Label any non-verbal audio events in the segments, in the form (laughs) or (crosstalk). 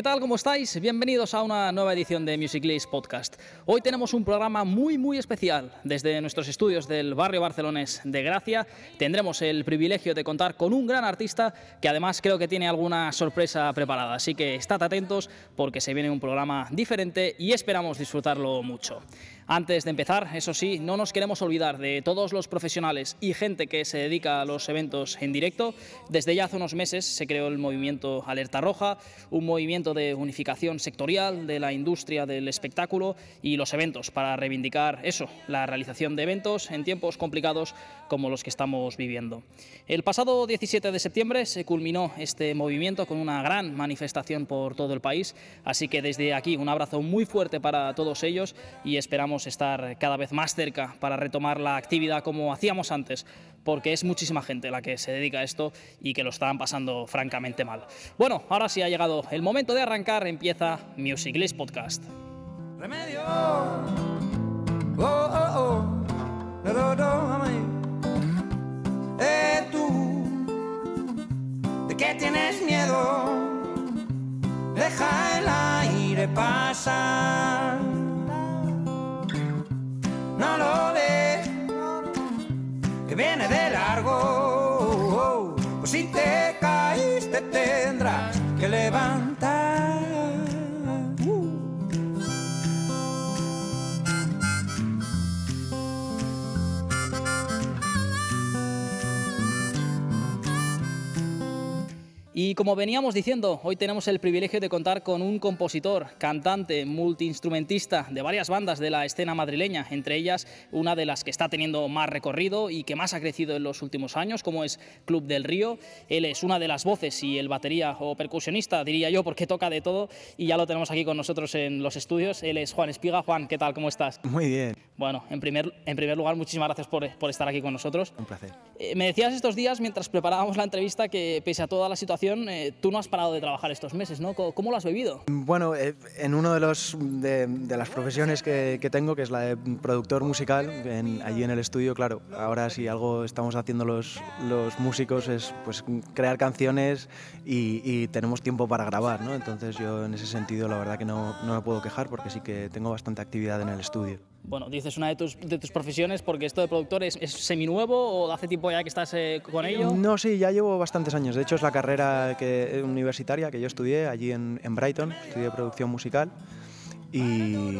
¿Qué tal? ¿Cómo estáis? Bienvenidos a una nueva edición de Music List Podcast. Hoy tenemos un programa muy muy especial. Desde nuestros estudios del barrio barcelonés de Gracia tendremos el privilegio de contar con un gran artista que además creo que tiene alguna sorpresa preparada. Así que estad atentos porque se viene un programa diferente y esperamos disfrutarlo mucho. Antes de empezar, eso sí, no nos queremos olvidar de todos los profesionales y gente que se dedica a los eventos en directo. Desde ya hace unos meses se creó el movimiento Alerta Roja, un movimiento de unificación sectorial de la industria del espectáculo y los eventos para reivindicar eso, la realización de eventos en tiempos complicados como los que estamos viviendo. El pasado 17 de septiembre se culminó este movimiento con una gran manifestación por todo el país, así que desde aquí un abrazo muy fuerte para todos ellos y esperamos estar cada vez más cerca para retomar la actividad como hacíamos antes, porque es muchísima gente la que se dedica a esto y que lo están pasando francamente mal. Bueno, ahora sí ha llegado el momento de arrancar, empieza Music List Podcast. Remedio. Oh, oh, oh. Eh, tú, ¿de qué tienes miedo? Deja el aire pasar no lo ve, que viene de largo. Oh, oh, oh. Pues si te caíste tendrás que levantar. Y como veníamos diciendo, hoy tenemos el privilegio de contar con un compositor, cantante, multiinstrumentista de varias bandas de la escena madrileña, entre ellas una de las que está teniendo más recorrido y que más ha crecido en los últimos años, como es Club del Río. Él es una de las voces y el batería o percusionista, diría yo, porque toca de todo y ya lo tenemos aquí con nosotros en los estudios. Él es Juan Espiga. Juan, ¿qué tal? ¿Cómo estás? Muy bien. Bueno, en primer, en primer lugar, muchísimas gracias por, por estar aquí con nosotros. Un placer. Eh, me decías estos días, mientras preparábamos la entrevista, que pese a toda la situación, eh, tú no has parado de trabajar estos meses, ¿no? ¿Cómo, lo has vivido? Bueno, eh, en una de, de, las profesiones que, tengo, que es la de productor musical, allí en el estudio, claro, ahora si algo estamos haciendo los, los músicos es pues, crear canciones y, tenemos tiempo para grabar, ¿no? Entonces yo en ese sentido la verdad que no, no me puedo quejar porque sí que tengo bastante actividad en el estudio. Bueno, dices una de tus, de tus profesiones porque esto de productor es, es seminuevo o hace tiempo ya que estás eh, con ello? No, sí, ya llevo bastantes años. De hecho, es la carrera que, universitaria que yo estudié allí en, en Brighton, estudié producción musical. Y,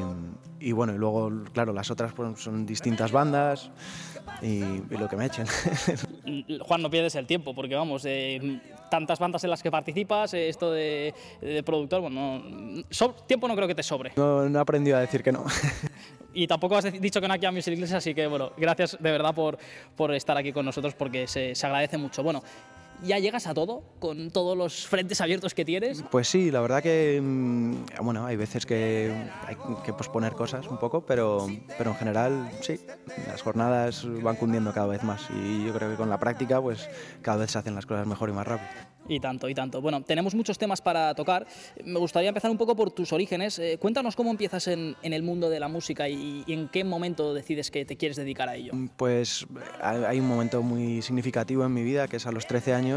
y, bueno, y luego, claro, las otras pues, son distintas bandas y, lo que me echen. (laughs) Juan, no pierdes el tiempo, porque vamos, eh, tantas bandas en las que participas, eh, esto de, de, productor, bueno, tiempo no creo que te sobre. No, no he aprendido a decir que no. (laughs) y tampoco has dicho que no aquí a Music Iglesia, así que bueno, gracias de verdad por, por estar aquí con nosotros porque se, se agradece mucho. Bueno, ¿Ya llegas a todo con todos los frentes abiertos que tienes? Pues sí, la verdad que mm, bueno, hay veces que hay que posponer cosas un poco, pero, pero en general sí, las jornadas van cundiendo cada vez más y yo creo que con la práctica pues cada vez se hacen las cosas mejor y más rápido. Y tanto, y tanto. Bueno, tenemos muchos temas para tocar. Me gustaría empezar un poco por tus orígenes. Eh, cuéntanos cómo empiezas en, en, el mundo de la música y, en qué momento decides que te quieres dedicar a ello. Pues hay un momento muy significativo en mi vida, que es a los 13 años.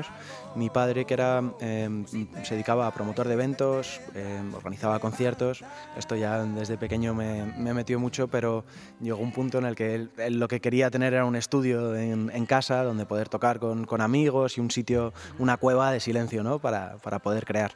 Mi padre, que era, em, se dedicaba a promotor de eventos, em, organizaba conciertos. Esto ya desde pequeño me, me, metió mucho, pero llegó un punto en el que él, lo que quería tener era un estudio en, en casa donde poder tocar con, con amigos y un sitio, una cueva de silencio ¿no? para, para poder crear.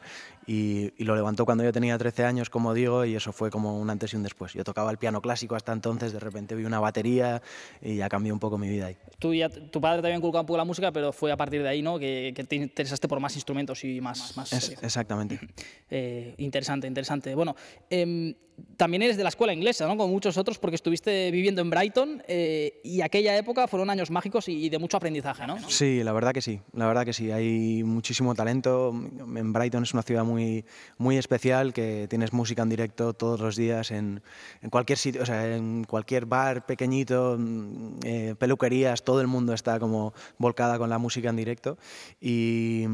Y, lo levantó cuando yo tenía 13 años, como digo, y eso fue como un antes y un después. Yo tocaba el piano clásico hasta entonces, de repente vi una batería y ya cambió un poco mi vida ahí. Tú ya, tu padre te había inculcado un poco la música, pero fue a partir de ahí ¿no? que, te interesaste por más instrumentos y más... más exactamente. (clears throat) Eh, interesante, interesante. Bueno, eh, también eres de la escuela inglesa, ¿no? como muchos otros, porque estuviste viviendo en Brighton eh, y aquella época fueron años mágicos y de mucho aprendizaje, ¿no? Sí, la verdad que sí, la verdad que sí. Hay muchísimo talento. En Brighton es una ciudad muy, muy especial, que tienes música en directo todos los días en, en cualquier sitio, o sea, en cualquier bar pequeñito, mm, eh, peluquerías, todo el mundo está como volcada con la música en directo y,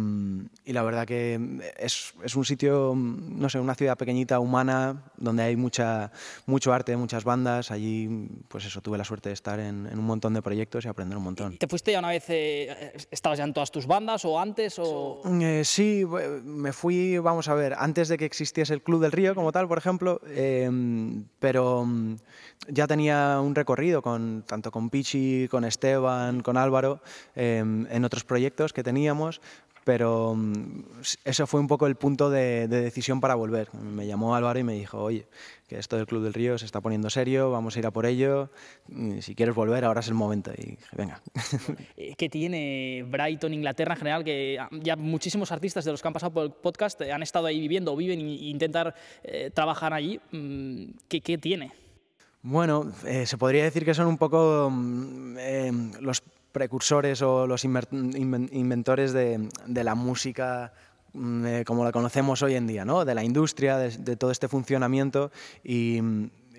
y la verdad que es, es un sitio, no sé, una ciudad pequeñita, humana, donde hay mucha, mucho arte, muchas bandas. Allí, pues eso, tuve la suerte de estar en, un montón de proyectos y aprender un montón. ¿Te fuiste ya una vez, eh, estabas ya en todas tus bandas o antes? O... Eh, sí, me fui, vamos a ver, antes de que existiese el Club del Río como tal, por ejemplo, em, pero mm, ya tenía un recorrido con, tanto con Pichi, con Esteban, con Álvaro, em, en otros proyectos que teníamos, pero mm, eso fue un poco el punto de, decisión para volver. Me llamó Álvaro y me dijo, oye, que esto del Club del Río se está poniendo serio, vamos a ir a por ello, si quieres volver ahora es el momento. Y dije, venga. (laughs) Eh, ¿Qué tiene Brighton, Inglaterra en general? Que ya muchísimos artistas de los que han pasado por el podcast han estado ahí viviendo o viven e intentar eh, trabajar allí. Mm, ¿Qué, qué tiene? Bueno, eh, se podría decir que son un poco mm, los precursores o los inventores de, la música mm, eh, como la conocemos hoy en día, ¿no? de la industria, de, todo este funcionamiento y,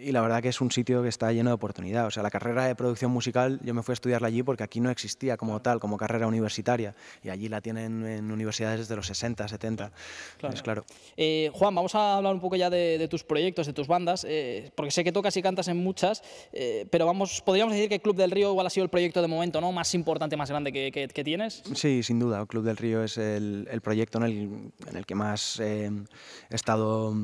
y la verdad que es un sitio que está lleno de oportunidad. O sea, la carrera de producción musical, yo me fui a estudiarla allí porque aquí no existía como tal, como carrera universitaria, y allí la tienen en universidades desde los 60, 70. Claro. claro. Eh, Juan, vamos a hablar un poco ya de, tus proyectos, de tus bandas, eh, porque sé que tocas y cantas en muchas, eh, pero vamos, podríamos decir que Club del Río igual ha sido el proyecto de momento ¿no? más importante, más grande que, que, tienes. Sí, sin duda. Club del Río es el, el proyecto en el, en el, que más he estado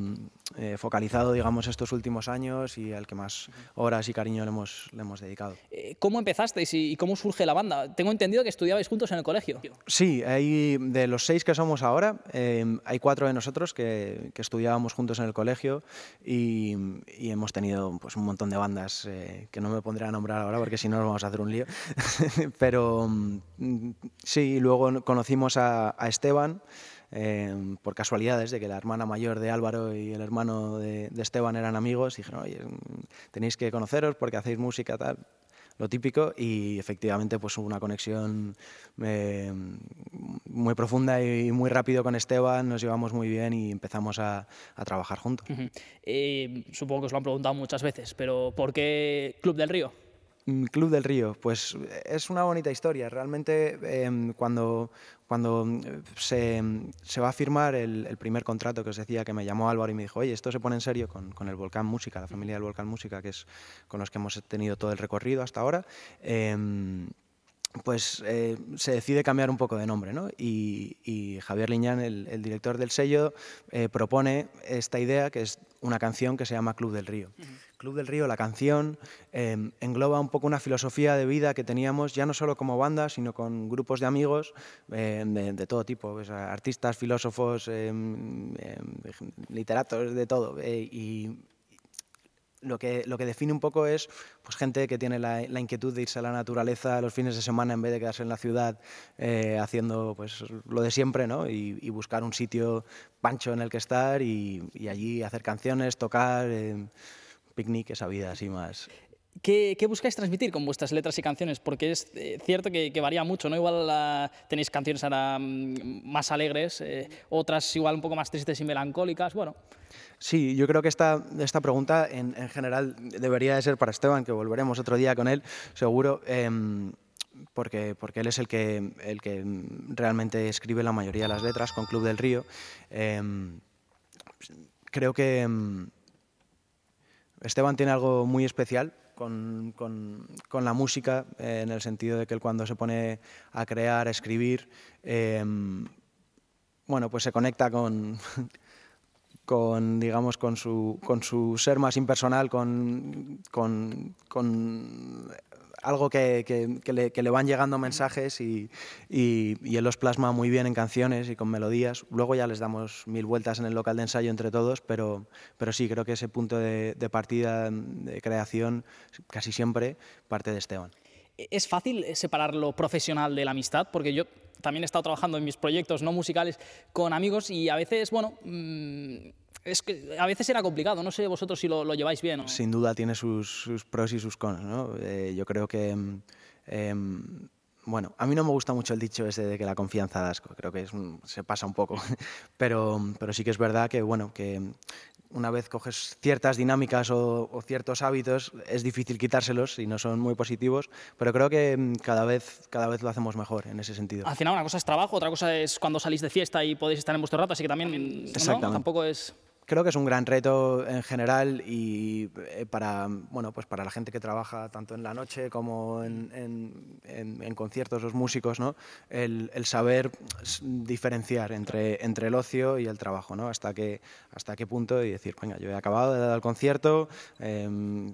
focalizado, digamos, estos últimos años y al que más horas y cariño le hemos, le hemos dedicado. Eh, ¿Cómo empezasteis y cómo surge la banda? Tengo entendido que estudiabais juntos en el colegio. Sí, hay, de los seis que somos ahora, em, hay cuatro de nosotros que, que, estudiábamos juntos en el colegio y, y hemos tenido pues, un montón de bandas eh, que no me pondré a nombrar ahora porque si no nos vamos a hacer un lío. (laughs) Pero mm, sí, luego conocimos a, a Esteban. Em, por casualidades de que la hermana mayor de Álvaro y el hermano de, Esteban eran amigos, y dijeron, oye, tenéis que conoceros porque hacéis música, tal, lo típico, y efectivamente pues hubo una conexión em, muy profunda y muy rápido con Esteban, nos llevamos muy bien y empezamos a, trabajar juntos. Eh, supongo que os lo han preguntado muchas veces, pero ¿por qué Club del Río? Mm, Club del Río, pues es una bonita historia. Realmente em, cuando, cuando mm, se, se, va a firmar el, primer contrato que os decía, que me llamó Álvaro y me dijo, oye, esto se pone en serio con, con, el Volcán Música, la familia del Volcán Música, que es con los que hemos tenido todo el recorrido hasta ahora. Em, pues eh, se decide cambiar un poco de nombre, ¿no? y, Javier Liñán, el, director del sello, eh, propone esta idea que es una canción que se llama Club del Río. Club del Río, la canción, em, engloba un poco una filosofía de vida que teníamos ya no solo como banda, sino con grupos de amigos em, de, todo tipo, pues, artistas, filósofos, em, literatos, de todo. Eh, y, lo que, lo que define un poco es pues, gente que tiene la, inquietud de irse a la naturaleza los fines de semana en vez de quedarse en la ciudad eh, haciendo pues, lo de siempre ¿no? y, buscar un sitio pancho en el que estar y, allí hacer canciones, tocar, eh, picnic, esa vida así más. ¿Qué, buscáis transmitir con vuestras letras y canciones? Porque es eh, cierto que, varía mucho, ¿no? Igual tenéis canciones ahora mm, más alegres, otras igual un poco más tristes y melancólicas, bueno. Sí, yo creo que esta, esta pregunta en, general debería de ser para Esteban, que volveremos otro día con él, seguro. Em, porque, porque él es el que, el que realmente escribe la mayoría de las letras con Club del Río. Em, creo que em, Esteban tiene algo muy especial con, la música, eh, en el sentido de que él cuando se pone a crear, a escribir, bueno, pues se conecta con, (laughs) con, digamos, con su, con su ser más impersonal, con, con, con algo que, que, le, que, le, van llegando mensajes y, y, y, él los plasma muy bien en canciones y con melodías. Luego ya les damos mil vueltas en el local de ensayo entre todos, pero, pero sí, creo que ese punto de, de partida, de creación, casi siempre parte de Esteban. ¿Es fácil separar lo profesional de la amistad? Porque yo también he estado trabajando en mis proyectos no musicales con amigos y a veces, bueno, mm, es que a veces era complicado, no sé vosotros si lo, lleváis bien. Sin duda tiene sus, pros y sus cons, ¿no? Eh, yo creo que... Eh, bueno, a mí no me gusta mucho el dicho ese de que la confianza da asco, creo que se pasa un poco, (laughs) pero, pero sí que es verdad que, bueno, que una vez coges ciertas dinámicas o, ciertos hábitos, es difícil quitárselos si no son muy positivos, pero creo que mm, cada vez, cada vez lo hacemos mejor en ese sentido. Al final una cosa es trabajo, otra cosa es cuando salís de fiesta y podéis estar en vuestro rato, así que también ¿no? tampoco es... creo que es un gran reto en general y eh, para, bueno, pues para la gente que trabaja tanto en la noche como en, en, en, conciertos, los músicos, ¿no? el, el, saber diferenciar entre, entre el ocio y el trabajo, ¿no? hasta, que, hasta qué punto y decir, venga, yo he acabado de dar el concierto, eh,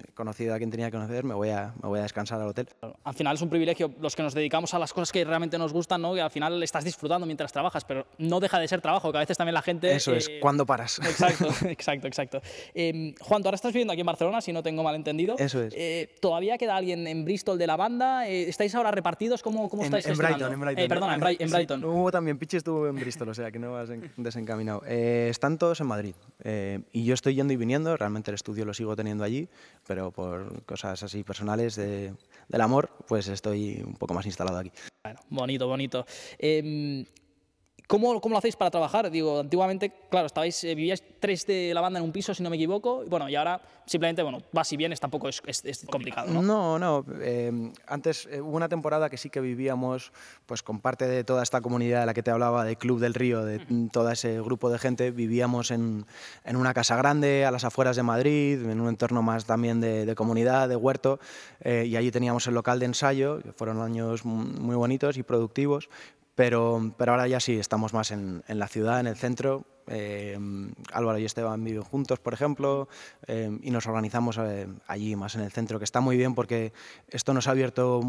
he conocido a quien tenía que conocer, me voy, a, me voy a descansar al hotel. Al final es un privilegio los que nos dedicamos a las cosas que realmente nos gustan, ¿no? y al final estás disfrutando mientras trabajas, pero no deja de ser trabajo, que a veces también la gente... Eso es, eh, cuando paras. Exacto, (laughs) exacto, exacto. Eh, Juan, tú ahora estás viviendo aquí en Barcelona, si no tengo mal entendido. Eso es. Eh, ¿Todavía queda alguien en Bristol de la banda? Eh, ¿Estáis ahora repartidos? ¿Cómo, cómo estáis en, en Brighton, en Brighton. perdona, en, en Brighton. Sí, hubo también, Pichi estuvo en Bristol, o sea que no vas desencaminado. están todos en Madrid y yo estoy yendo y viniendo, realmente el estudio lo sigo teniendo allí, pero por cosas así personales de, del amor, pues estoy un poco más instalado aquí. Bueno, bonito, bonito. ¿Cómo, ¿Cómo, lo hacéis para trabajar? Digo, antiguamente, claro, estabais, eh, vivíais tres de la banda en un piso, si no me equivoco, bueno, y ahora simplemente, bueno, vas y vienes, tampoco es, es, es complicado, ¿no? No, no. Eh, antes eh, hubo una temporada que sí que vivíamos pues con parte de toda esta comunidad de la que te hablaba, de Club del Río, de todo ese grupo de gente, vivíamos en, en, una casa grande, a las afueras de Madrid, en un entorno más también de, de comunidad, de huerto, eh, y allí teníamos el local de ensayo, que fueron años muy bonitos y productivos, pero, pero ahora ya sí, estamos más en, la ciudad, en el centro. Eh, Álvaro y Esteban viven juntos, por ejemplo, eh, y nos organizamos eh, allí, más en el centro, que está muy bien porque esto nos ha abierto...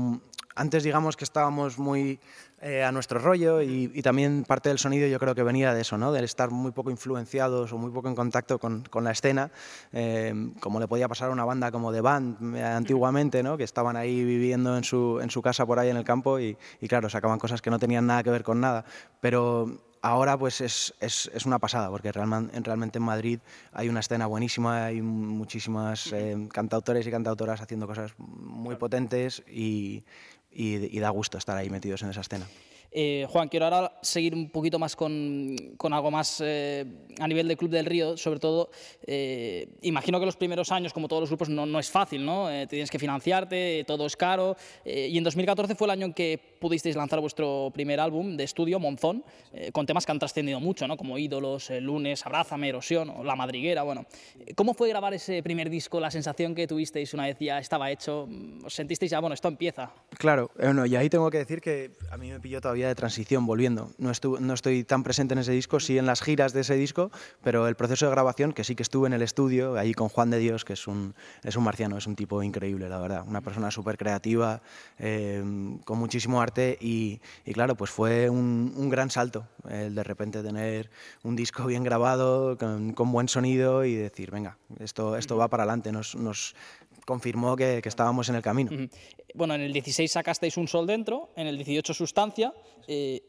Antes digamos que estábamos muy eh, a nuestro rollo y, y, también parte del sonido yo creo que venía de eso, ¿no? del estar muy poco influenciados o muy poco en contacto con, con la escena, eh, como le podía pasar a una banda como The Band eh, antiguamente, ¿no? que estaban ahí viviendo en su, en su casa por ahí en el campo y, y claro, sacaban cosas que no tenían nada que ver con nada, pero ahora pues es, es, es, una pasada, porque realmente, realmente en Madrid hay una escena buenísima, hay muchísimas eh, cantautores y cantautoras haciendo cosas muy potentes y, y, y da gusto estar ahí metidos en esa escena. Eh, Juan, quiero ahora seguir un poquito más con, con algo más eh, a nivel de Club del Río, sobre todo, eh, imagino que los primeros años, como todos los grupos, no, no es fácil, ¿no? Eh, tienes que financiarte, todo es caro, eh, y en 2014 fue el año en que pudisteis lanzar vuestro primer álbum de estudio, Monzón, eh, con temas que han trascendido mucho, ¿no? Como Ídolos, Lunes, Abrázame, Erosión, o La Madriguera, bueno. ¿Cómo fue grabar ese primer disco, la sensación que tuvisteis una vez ya estaba hecho? ¿Os sentisteis ya, bueno, esto empieza? Claro, bueno, y ahí tengo que decir que a mí me pilló todavía de transición volviendo. No, estuve, no estoy tan presente en ese disco, sí en las giras de ese disco, pero el proceso de grabación, que sí que estuve en el estudio, ahí con Juan de Dios, que es un, es un marciano, es un tipo increíble, la verdad. Una persona súper creativa, eh, con muchísimo arte y, claro, pues fue un, gran salto el de repente tener un disco bien grabado, con, buen sonido y decir, venga, esto, esto va para adelante. Nos, nos, confirmó que, que, estábamos en el camino. Bueno, en el 16 sacasteis un sol dentro, en el 18 sustancia. Eh,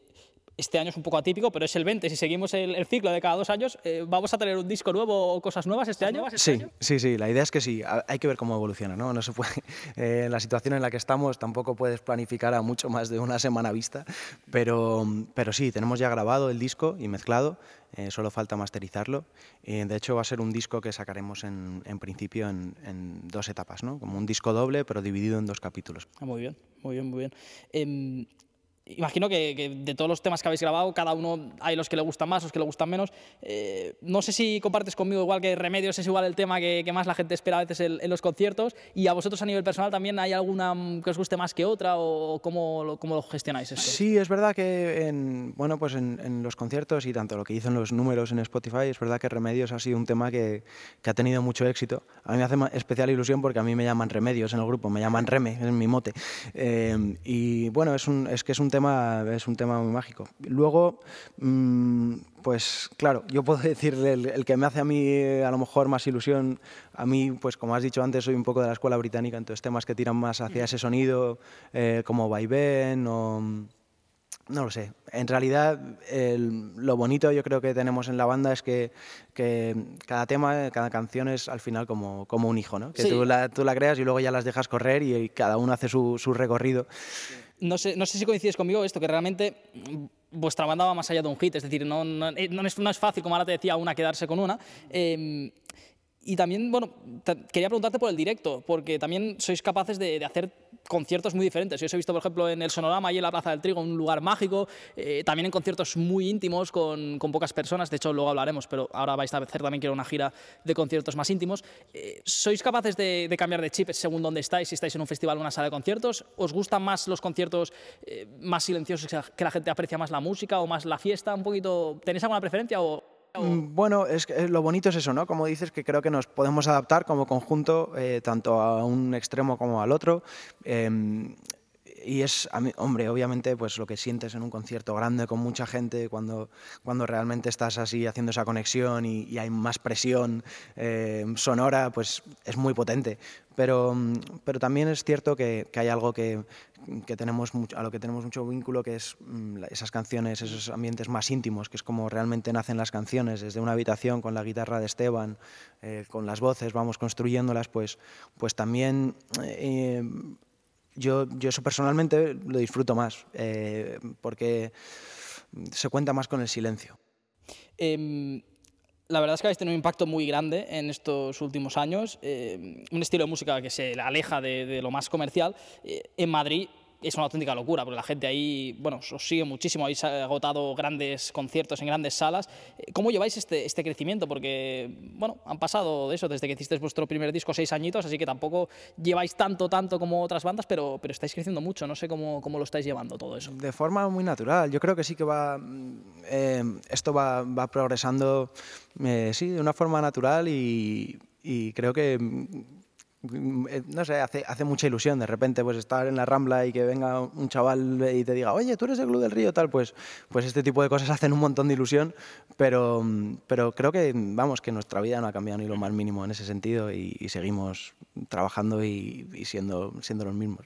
este año es un poco atípico, pero es el 20. Si seguimos el, el ciclo de cada dos años, eh, ¿vamos a tener un disco nuevo o cosas nuevas este año? Sí, sí, sí. La idea es que sí. Hay que ver cómo evoluciona, ¿no? No se puede. (laughs) Eh, en la situación en la que estamos, tampoco puedes planificar a mucho más de una semana vista, pero, pero sí, tenemos ya grabado el disco y mezclado. Eh, solo falta masterizarlo. Eh, de hecho, va a ser un disco que sacaremos en, en principio en, en, dos etapas, ¿no? como un disco doble, pero dividido en dos capítulos. Ah, muy bien, muy bien, muy bien. Imagino que, que, de todos los temas que habéis grabado, cada uno hay los que le gustan más, los que le gustan menos. Eh, no sé si compartes conmigo igual que Remedios es igual el tema que, que más la gente espera a veces en, en, los conciertos y a vosotros a nivel personal también hay alguna que os guste más que otra o cómo lo, cómo lo gestionáis esto? Sí, es verdad que en, bueno, pues en, en, los conciertos y tanto lo que dicen los números en Spotify, es verdad que Remedios ha sido un tema que, que ha tenido mucho éxito. A mí me hace especial ilusión porque a mí me llaman Remedios en el grupo, me llaman Reme, es mi mote. Eh, y bueno, es, un, es que es un tema es un tema muy mágico. Luego, mmm, pues claro, yo puedo (laughs) decir el, el, que me hace a mí a lo mejor más ilusión, a mí, pues como has dicho antes, soy un poco de la escuela británica, entonces temas que tiran más hacia ese sonido, eh, como Vaivén o... No lo sé. En realidad, el, lo bonito yo creo que tenemos en la banda es que, que, cada tema, cada canción es al final como, como un hijo, ¿no? Que sí. tú, la, tú, la, creas y luego ya las dejas correr y, y cada uno hace su, su recorrido. Sí no sé, no sé si coincides conmigo esto, que realmente vuestra banda va más allá de un hit, es decir, no, no, es, fácil, como ahora te decía, una quedarse con una. Eh, y también, bueno, quería preguntarte por el directo, porque también sois capaces de, de, hacer conciertos muy diferentes. Yo os he visto, por ejemplo, en el Sonorama y en la Plaza del Trigo, un lugar mágico, eh, también en conciertos muy íntimos con, con, pocas personas, de hecho luego hablaremos, pero ahora vais a hacer también quiero una gira de conciertos más íntimos. Eh, ¿Sois capaces de, de, cambiar de chip según dónde estáis, si estáis en un festival o una sala de conciertos? ¿Os gustan más los conciertos eh, más silenciosos, que la gente aprecia más la música o más la fiesta? Un poquito, ¿Tenéis alguna preferencia o...? Mm, bueno, es, lo bonito es eso, ¿no? Como dices, que creo que nos podemos adaptar como conjunto eh, tanto a un extremo como al otro. Eh, y es, hombre, obviamente, pues lo que sientes en un concierto grande con mucha gente, cuando, cuando realmente estás así haciendo esa conexión y, hay más presión eh, sonora, pues es muy potente. Pero, pero también es cierto que, que hay algo que, que tenemos mucho, a lo que tenemos mucho vínculo, que es mm, esas canciones, esos ambientes más íntimos, que es como realmente nacen las canciones, desde una habitación con la guitarra de Esteban, eh, con las voces, vamos construyéndolas, pues, pues también... Eh, yo, yo eso personalmente lo disfruto más, eh, porque se cuenta más con el silencio. Eh, la verdad es que habéis tenido un impacto muy grande en estos últimos años, eh, un estilo de música que se aleja de, de lo más comercial. Eh, en Madrid es una auténtica locura, porque la gente ahí, bueno, os sigue muchísimo, habéis agotado grandes conciertos en grandes salas. Eh, ¿Cómo lleváis este, este crecimiento? Porque, bueno, han pasado de eso, desde que hicisteis vuestro primer disco, seis añitos, así que tampoco lleváis tanto, tanto como otras bandas, pero, pero estáis creciendo mucho, no sé cómo, cómo lo estáis llevando todo eso. De forma muy natural, yo creo que sí que va, eh, esto va, va progresando, eh, sí, de una forma natural y, y creo que no sé, hace, hace mucha ilusión de repente pues estar en la Rambla y que venga un chaval y te diga, oye, tú eres el Club del Río, tal, pues, pues este tipo de cosas hacen un montón de ilusión, pero, mm, pero creo que, vamos, que nuestra vida no ha cambiado ni lo más mínimo en ese sentido y, seguimos trabajando y, y, siendo, siendo los mismos.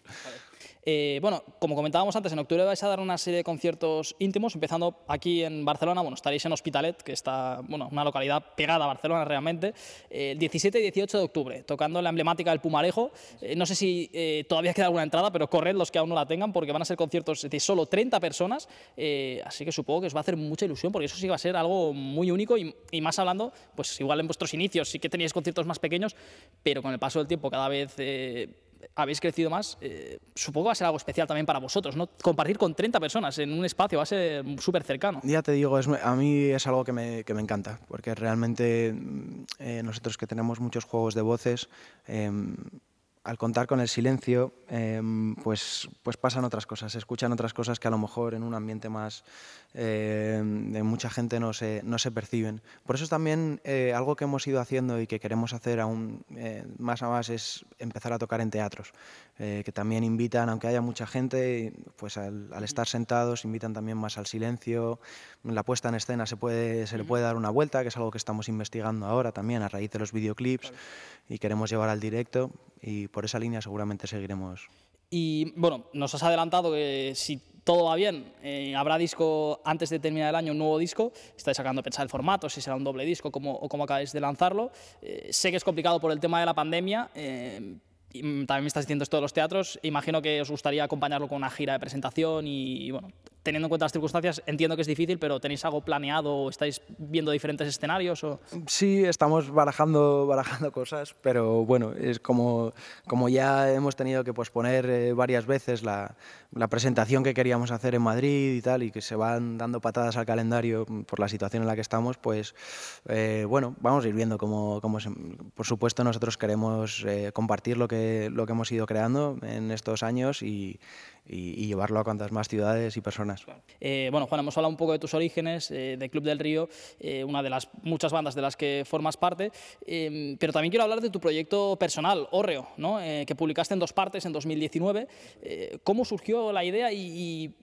Eh, bueno, como comentábamos antes, en octubre vais a dar una serie de conciertos íntimos, empezando aquí en Barcelona, bueno, estaréis en Hospitalet, que está, bueno, una localidad pegada a Barcelona realmente, el eh, 17 y 18 de octubre, tocando la emblemática del Pumarejo. Eh, no sé si todavía queda alguna entrada, pero corred los que aún no la tengan, porque van a ser conciertos de solo 30 personas, así que supongo que os va a hacer mucha ilusión, porque eso sí va a ser algo muy único y, y más hablando, pues igual en vuestros inicios sí que teníais conciertos más pequeños, pero con el paso del tiempo cada vez habéis crecido más, eh, supongo va a ser algo especial también para vosotros, ¿no? Compartir con 30 personas en un espacio va a ser súper cercano. Ya te digo, a mí es algo que me, que me encanta, porque realmente mm, eh, nosotros que tenemos muchos juegos de voces, eh, al contar con el silencio, em, pues, pues pasan otras cosas, se escuchan otras cosas que a lo mejor en un ambiente más em, de mucha gente no se, no se perciben. Por eso es también eh, algo que hemos ido haciendo y que queremos hacer aún eh, más a más es empezar a tocar en teatros, eh, que también invitan, aunque haya mucha gente, pues al, estar sentados invitan también más al silencio, la puesta en escena se, puede, se le puede dar una vuelta, que es algo que estamos investigando ahora también a raíz de los videoclips y queremos llevar al directo y por esa línea seguramente seguiremos. Y bueno, nos has adelantado que si todo va bien, eh, habrá disco antes de terminar el año, un nuevo disco. Estáis sacando pensar el formato, si será un doble disco como, o cómo acabáis de lanzarlo. Eh, sé que es complicado por el tema de la pandemia. Eh, también me estás diciendo esto de los teatros. Imagino que os gustaría acompañarlo con una gira de presentación y bueno, teniendo en cuenta las circunstancias, entiendo que es difícil, pero ¿tenéis algo planeado o estáis viendo diferentes escenarios? O... Sí, estamos barajando, barajando cosas, pero bueno, es como, como ya hemos tenido que posponer eh, varias veces la, la, presentación que queríamos hacer en Madrid y tal, y que se van dando patadas al calendario por la situación en la que estamos, pues eh, bueno, vamos a ir viendo cómo, cómo se, por supuesto nosotros queremos eh, compartir lo que, lo que hemos ido creando en estos años y, y, llevarlo a cuantas más ciudades y personas. Eh, bueno, Juan, hemos hablado un poco de tus orígenes, eh, de Club del Río, eh, una de las muchas bandas de las que formas parte, eh, pero también quiero hablar de tu proyecto personal, Orreo, ¿no? que publicaste en dos partes en 2019. ¿Cómo surgió la idea y, y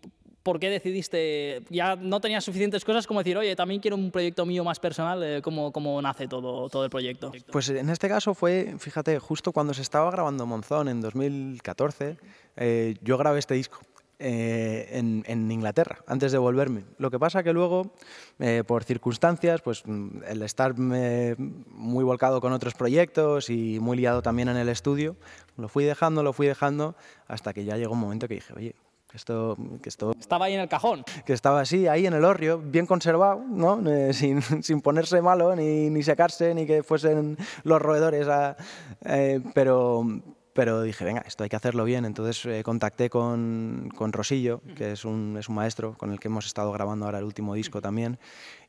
¿por qué decidiste, ya no tenías suficientes cosas como decir, oye, también quiero un proyecto mío más personal? Eh, ¿cómo, ¿Cómo, nace todo, todo el proyecto? Pues en este caso fue, fíjate, justo cuando se estaba grabando Monzón en 2014, eh, yo grabé este disco. Eh, en, en, Inglaterra, antes de volverme. Lo que pasa que luego, eh, por circunstancias, pues el estar muy volcado con otros proyectos y muy liado también en el estudio, lo fui dejando, lo fui dejando, hasta que ya llegó un momento que dije, oye, esto, que esto, estaba ahí en el cajón. Que estaba así, ahí en el horrio, bien conservado, ¿no? (laughs) Eh, sin, sin, ponerse malo, ni, ni, secarse, ni que fuesen los roedores. A, eh, pero, pero dije, venga, esto hay que hacerlo bien. Entonces eh, contacté con, con, Rosillo, que es un, es un, maestro con el que hemos estado grabando ahora el último disco también,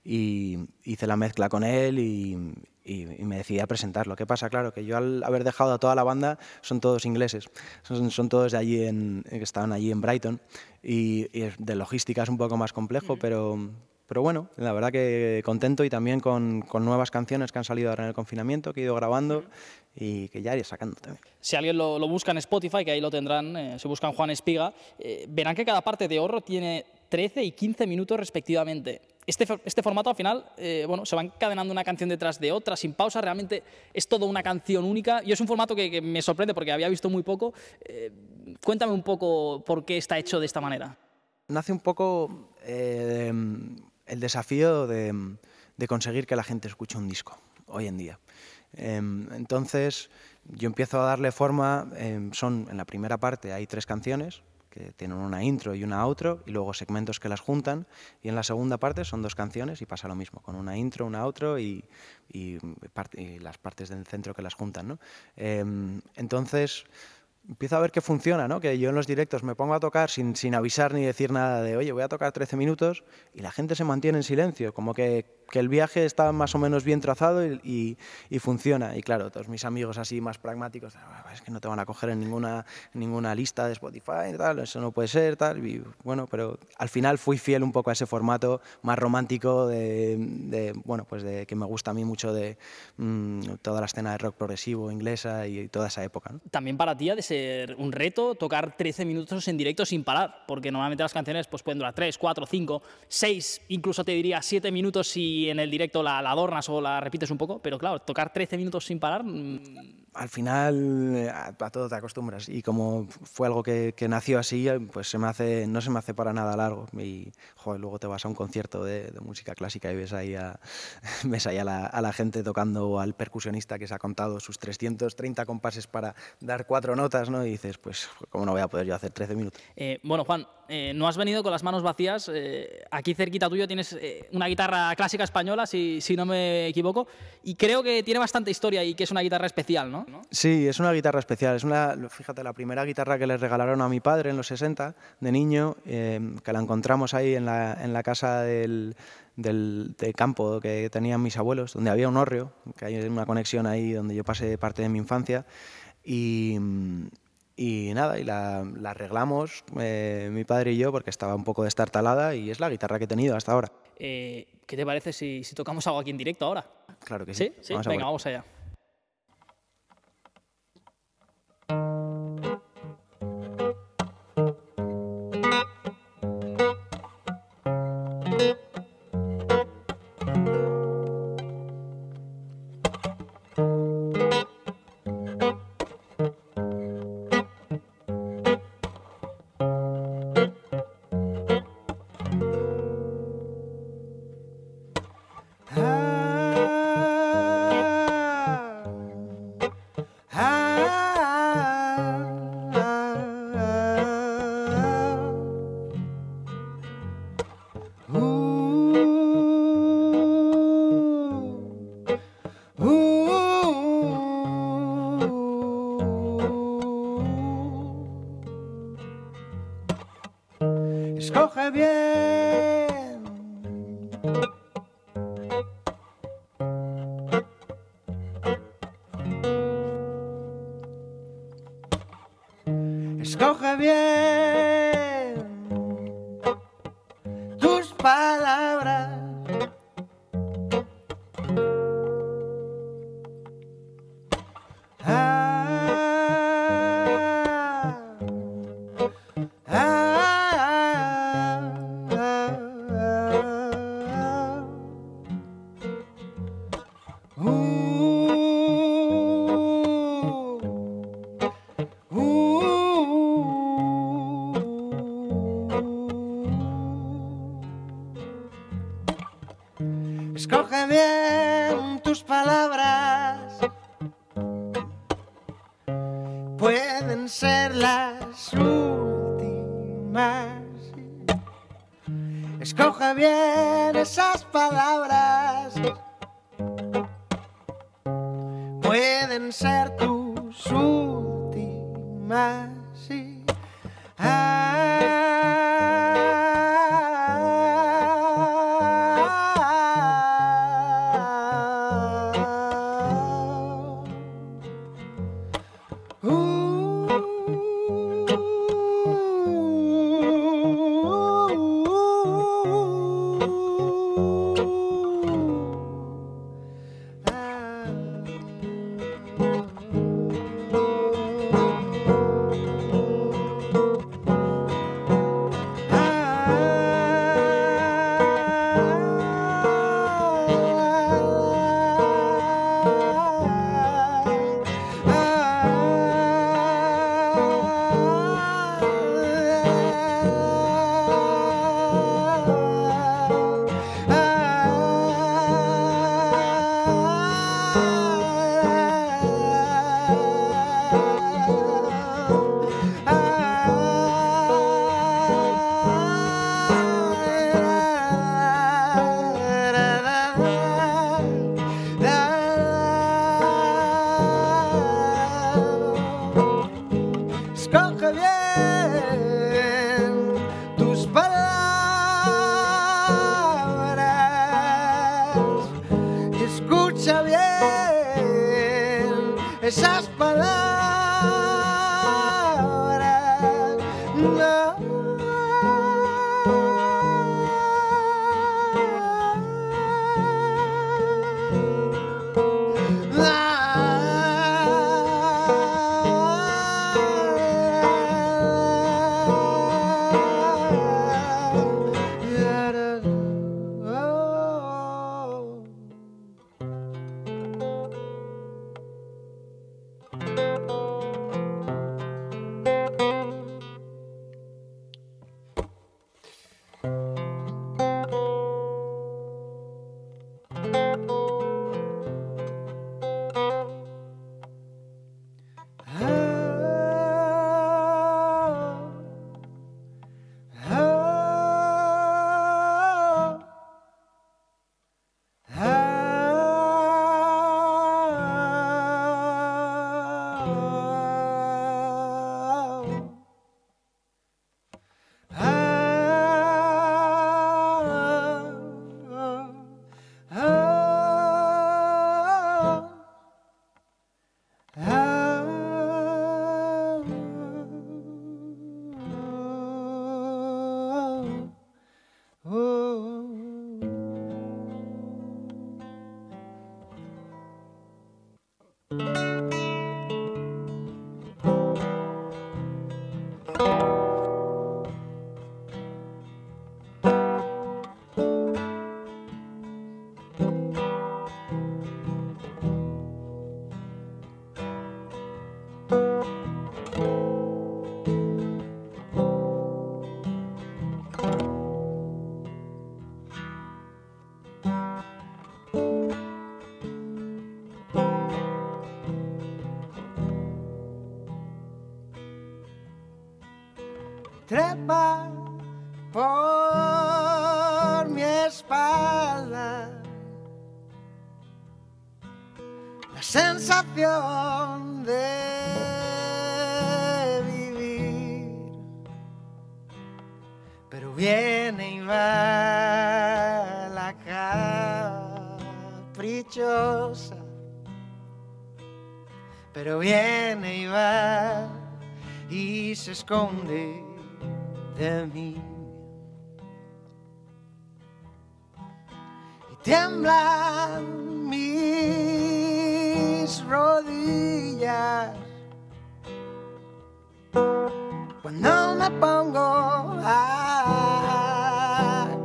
y hice la mezcla con él y, y, me decidí a presentarlo. ¿Qué pasa? Claro, que yo al haber dejado a toda la banda, son todos ingleses, son, son todos de allí, en, que estaban allí en Brighton, y, y de logística es un poco más complejo, pero, pero bueno, la verdad que contento y también con, con, nuevas canciones que han salido ahora en el confinamiento, que he ido grabando y que ya iré sacando también. Si alguien lo, lo busca en Spotify, que ahí lo tendrán, eh, si buscan Juan Espiga, eh, verán que cada parte de Horro tiene 13 y 15 minutos respectivamente. Este, este formato al final, eh, bueno, se va encadenando una canción detrás de otra, sin pausa, realmente es todo una canción única y es un formato que, que me sorprende porque había visto muy poco. Eh, cuéntame un poco por qué está hecho de esta manera. Nace un poco el desafío de, conseguir que la gente escuche un disco hoy en día. Eh, entonces yo empiezo a darle forma, eh, son en la primera parte hay tres canciones, que tienen una intro y una outro, y luego segmentos que las juntan, y en la segunda parte son dos canciones y pasa lo mismo, con una intro, una outro y, las partes del centro que las juntan. ¿no? Eh, entonces, empiezo a ver que funciona, ¿no? que yo en los directos me pongo a tocar sin, sin avisar ni decir nada de, oye, voy a tocar 13 minutos, y la gente se mantiene en silencio, como que que el viaje está más o menos bien trazado y, y, y, funciona. Y claro, todos mis amigos así más pragmáticos, es que no te van a coger en ninguna, ninguna lista de Spotify, tal, eso no puede ser, tal. Y bueno, pero al final fui fiel un poco a ese formato más romántico de, de bueno, pues de que me gusta a mí mucho de mmm, toda la escena de rock progresivo inglesa y, y toda esa época. ¿no? También para ti ha de ser un reto tocar 13 minutos en directo sin parar, porque normalmente las canciones pues, pueden durar 3, 4, 5, 6, incluso te diría 7 minutos y en el directo la, adornas o la repites un poco, pero claro, tocar 13 minutos sin parar... Mmm... Al final a, a, todo te acostumbras y como fue algo que, que, nació así, pues se me hace, no se me hace para nada largo y joder, luego te vas a un concierto de, música clásica y ves ahí, a, (laughs) ves ahí a, la, a la gente tocando al percusionista que se ha contado sus 330 compases para dar cuatro notas, ¿no? Y dices, pues, ¿cómo no voy a poder yo hacer 13 minutos? Eh, bueno, Juan, eh, no has venido con las manos vacías. Eh, aquí cerquita tuyo tienes eh, una guitarra clásica española, si, si, no me equivoco, y creo que tiene bastante historia y que es una guitarra especial, ¿no? Sí, es una guitarra especial. Es una, fíjate, la primera guitarra que le regalaron a mi padre en los 60, de niño, que la encontramos ahí en la, en la casa del, del, del, campo que tenían mis abuelos, donde había un hórreo, que hay una conexión ahí donde yo pasé parte de mi infancia. Y, y nada, y la, la arreglamos eh, mi padre y yo porque estaba un poco destartalada y es la guitarra que he tenido hasta ahora. Eh, ¿Qué te parece si, si, tocamos algo aquí en directo ahora? Claro que sí. ¿Sí? ¿Sí? Vamos Venga, vamos allá. Escoge bien. pueden ser tus últimas Hi. Sensación de vivir, pero viene y va la caprichosa, pero viene y va y se esconde de mí. Y tiemblan me pongo a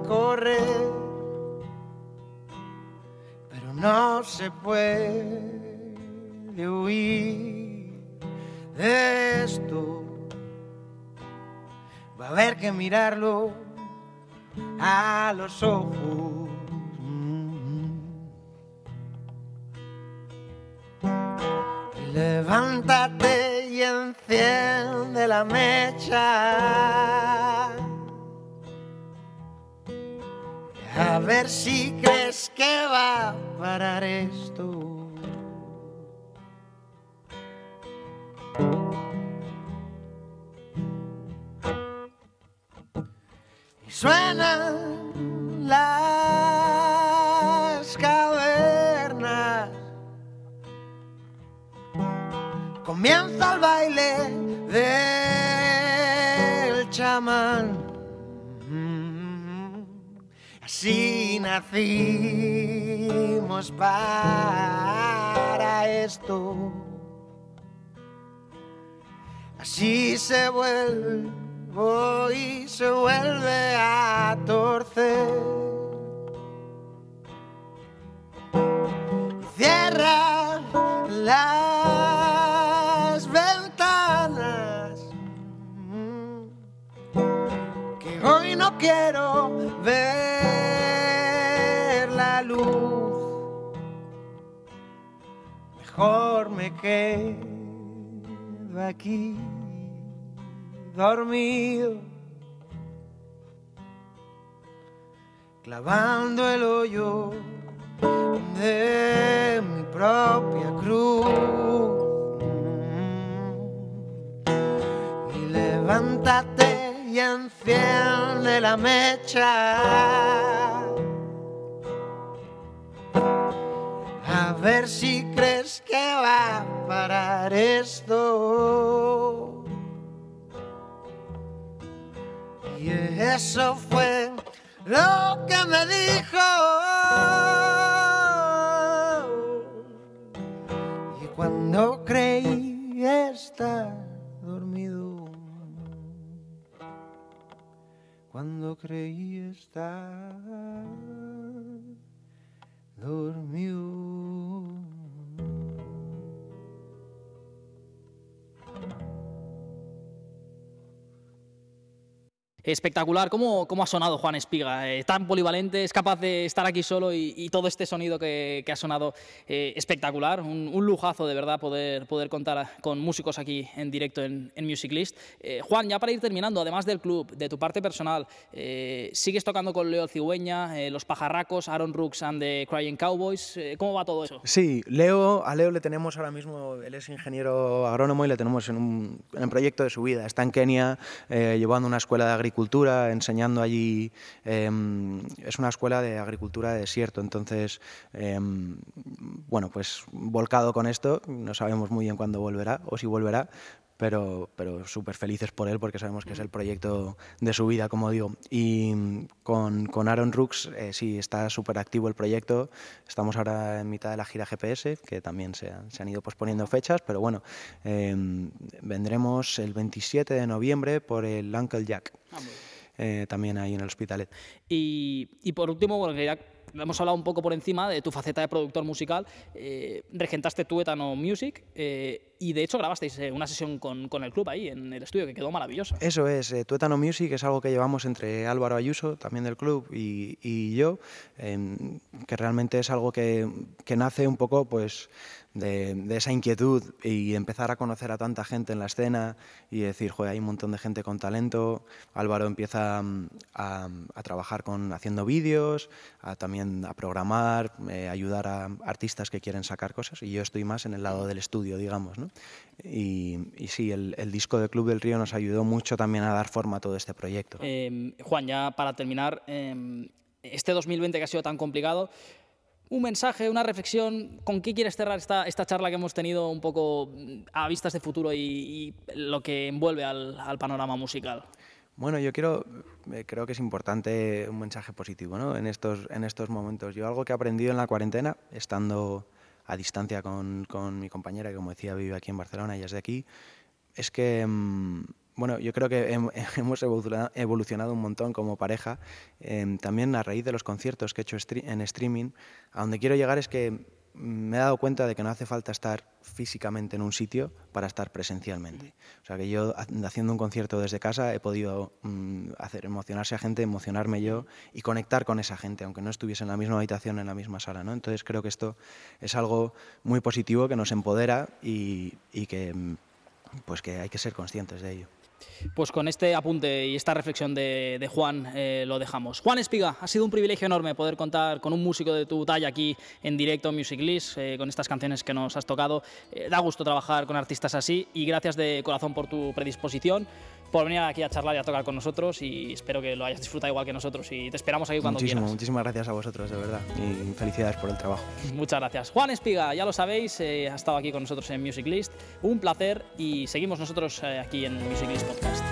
correr, pero no se puede huir de esto. Va a haber que mirarlo a los ojos. Y levántate enciende la mecha. A ver si crees que va a parar esto. Y suena la Comienza el baile del chamán. Así nacimos para esto. Así se vuelve y se vuelve a torcer. Cierra las quiero ver la luz. Mejor me quedo aquí dormido, clavando el hoyo de mi propia cruz. Y levántate y enciende la mecha. A ver si crees que va a parar esto. Y eso fue lo que me dijo. Y cuando creí estar cuando creí estar dormido. Espectacular. ¿Cómo, cómo ha sonado Juan Espiga? Eh, tan polivalente, es capaz de estar aquí solo y, y todo este sonido que, que ha sonado eh, espectacular. Un, un, lujazo de verdad poder, poder contar con músicos aquí en directo en, en Music List. Eh, Juan, ya para ir terminando, además del club, de tu parte personal, eh, ¿sigues tocando con Leo Cigüeña, Los Pajarracos, Aaron Rooks and the Crying Cowboys? ¿Cómo va todo eso? Sí, Leo, a Leo le tenemos ahora mismo, él es ingeniero agrónomo y le tenemos en un, en un proyecto de su vida. Está en Kenia llevando una escuela de agricultura agricultura, enseñando allí, eh, es una escuela de agricultura de desierto, entonces, eh, bueno, pues volcado con esto, no sabemos muy bien cuándo volverá o si volverá, pero, pero súper felices por él porque sabemos que es el proyecto de su vida, como digo. Y con, con Aaron Rooks eh, sí está súper activo el proyecto. Estamos ahora en mitad de la gira GPS, que también se, han, se han ido posponiendo fechas, pero bueno, eh, vendremos el 27 de noviembre por el Uncle Jack. Ah, eh, también ahí en el Hospitalet. Y, y por último, bueno, ya hemos hablado un poco por encima de tu faceta de productor musical. Eh, regentaste Tuétano Music eh, y de hecho grabasteis eh, una sesión con, con, el club ahí en el estudio que quedó maravillosa. Eso es, eh, Tuétano Music es algo que llevamos entre Álvaro Ayuso, también del club, y, y yo, que realmente es algo que, que nace un poco pues de, de, esa inquietud y empezar a conocer a tanta gente en la escena y decir, joder, hay un montón de gente con talento. Álvaro empieza mm, a, a trabajar con haciendo vídeos, a, también a programar, eh, ayudar a artistas que quieren sacar cosas y yo estoy más en el lado del estudio, digamos. ¿no? Y, y, sí, el, el, disco de Club del Río nos ayudó mucho también a dar forma a todo este proyecto. Eh, Juan, ya para terminar, eh, este 2020 que ha sido tan complicado, un mensaje, una reflexión, ¿con qué quieres cerrar esta, esta charla que hemos tenido un poco a vistas de futuro y, y lo que envuelve al, al, panorama musical? Bueno, yo quiero, eh, creo que es importante un mensaje positivo ¿no? en, estos, en estos momentos. Yo algo que he aprendido en la cuarentena, estando a distancia con, con mi compañera, que como decía vive aquí en Barcelona y es de aquí, es que... Mmm, bueno, yo creo que (laughs) hemos evolucionado un montón como pareja, eh, también a raíz de los conciertos que he hecho en streaming. A donde quiero llegar es que me he dado cuenta de que no hace falta estar físicamente en un sitio para estar presencialmente. O sea, que yo haciendo un concierto desde casa he podido mm, hacer emocionarse a gente, emocionarme yo y conectar con esa gente, aunque no estuviese en la misma habitación, en la misma sala. ¿no? Entonces creo que esto es algo muy positivo que nos empodera y, y que, pues que hay que ser conscientes de ello. Pues con este apunte y esta reflexión de, Juan eh, lo dejamos. Juan Espiga, ha sido un privilegio enorme poder contar con un músico de tu talla aquí en directo Music List, eh, con estas canciones que nos has tocado. Eh, da gusto trabajar con artistas así y gracias de corazón por tu predisposición. Por venir aquí a charlar y a tocar con nosotros y espero que lo hayas disfrutado igual que nosotros y te esperamos aquí cuando Muchísimo, quieras. muchísimas gracias a vosotros, de verdad. Y felicidades por el trabajo. Muchas gracias. Juan Espiga, ya lo sabéis, eh, ha estado aquí con nosotros en Music List. Un placer y seguimos nosotros eh, aquí en Music List Podcast.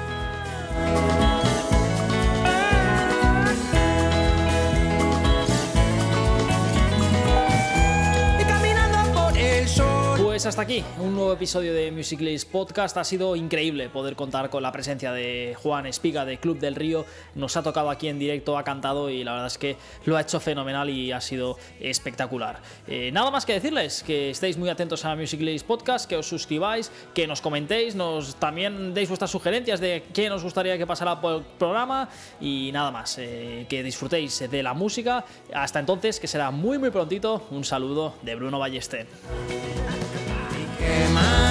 Pues hasta aquí, un nuevo episodio de Music List Podcast. Ha sido increíble poder contar con la presencia de Juan Espiga de Club del Río. Nos ha tocado aquí en directo, ha cantado y la verdad es que lo ha hecho fenomenal y ha sido espectacular. Eh, nada más que decirles que estéis muy atentos a Music List Podcast, que os suscribáis, que nos comentéis, nos también deis vuestras sugerencias de qué nos gustaría que pasara por el programa y nada más. eh, que disfrutéis de la música. Hasta entonces, que será muy muy prontito. Un saludo de Bruno Ballester quemar.